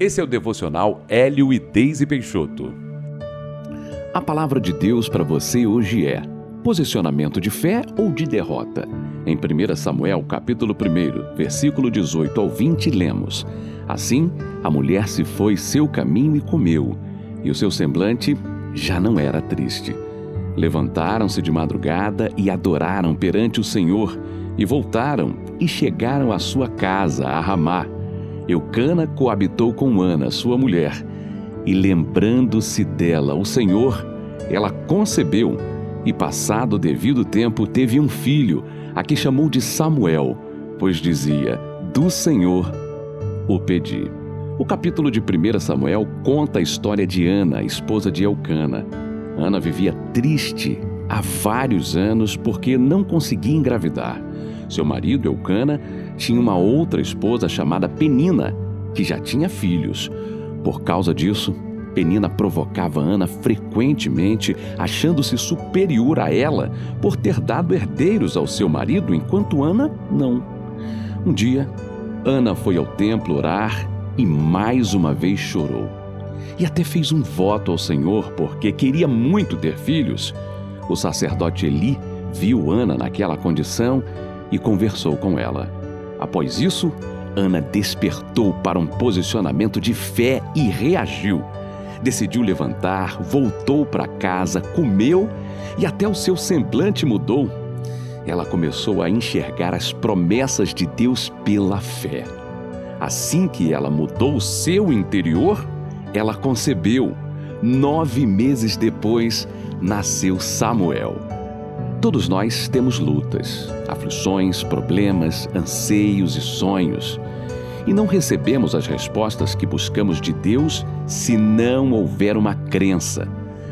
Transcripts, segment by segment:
Esse é o devocional Hélio e Deise Peixoto. A palavra de Deus para você hoje é: posicionamento de fé ou de derrota? Em 1 Samuel, capítulo 1, versículo 18 ao 20, lemos: Assim, a mulher se foi seu caminho e comeu, e o seu semblante já não era triste. Levantaram-se de madrugada e adoraram perante o Senhor, e voltaram e chegaram à sua casa, a Ramá Eucana coabitou com Ana, sua mulher, e lembrando-se dela, o Senhor, ela concebeu e, passado o devido tempo, teve um filho, a que chamou de Samuel, pois dizia: Do Senhor o pedi. O capítulo de 1 Samuel conta a história de Ana, esposa de Eucana. Ana vivia triste há vários anos porque não conseguia engravidar. Seu marido, Eucana, tinha uma outra esposa chamada Penina, que já tinha filhos. Por causa disso, Penina provocava Ana frequentemente, achando-se superior a ela por ter dado herdeiros ao seu marido, enquanto Ana não. Um dia, Ana foi ao templo orar e mais uma vez chorou. E até fez um voto ao Senhor porque queria muito ter filhos. O sacerdote Eli viu Ana naquela condição e conversou com ela. Após isso, Ana despertou para um posicionamento de fé e reagiu. Decidiu levantar, voltou para casa, comeu e até o seu semblante mudou. Ela começou a enxergar as promessas de Deus pela fé. Assim que ela mudou o seu interior, ela concebeu. Nove meses depois, nasceu Samuel. Todos nós temos lutas, aflições, problemas, anseios e sonhos. E não recebemos as respostas que buscamos de Deus se não houver uma crença.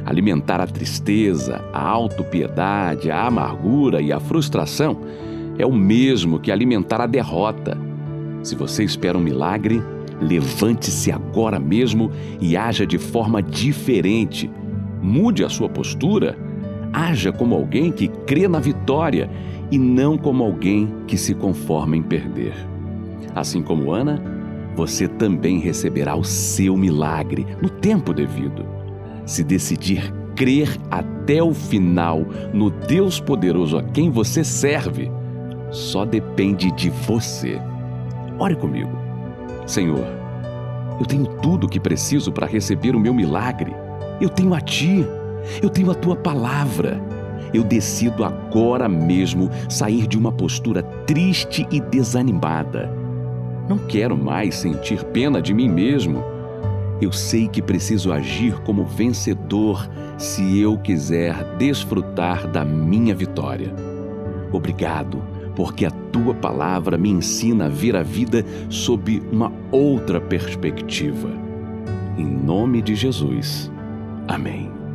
Alimentar a tristeza, a autopiedade, a amargura e a frustração é o mesmo que alimentar a derrota. Se você espera um milagre, levante-se agora mesmo e haja de forma diferente. Mude a sua postura Haja como alguém que crê na vitória e não como alguém que se conforma em perder. Assim como Ana, você também receberá o seu milagre no tempo devido. Se decidir crer até o final no Deus poderoso a quem você serve, só depende de você. Ore comigo. Senhor, eu tenho tudo o que preciso para receber o meu milagre. Eu tenho a Ti. Eu tenho a tua palavra. Eu decido agora mesmo sair de uma postura triste e desanimada. Não quero mais sentir pena de mim mesmo. Eu sei que preciso agir como vencedor se eu quiser desfrutar da minha vitória. Obrigado, porque a tua palavra me ensina a ver a vida sob uma outra perspectiva. Em nome de Jesus. Amém.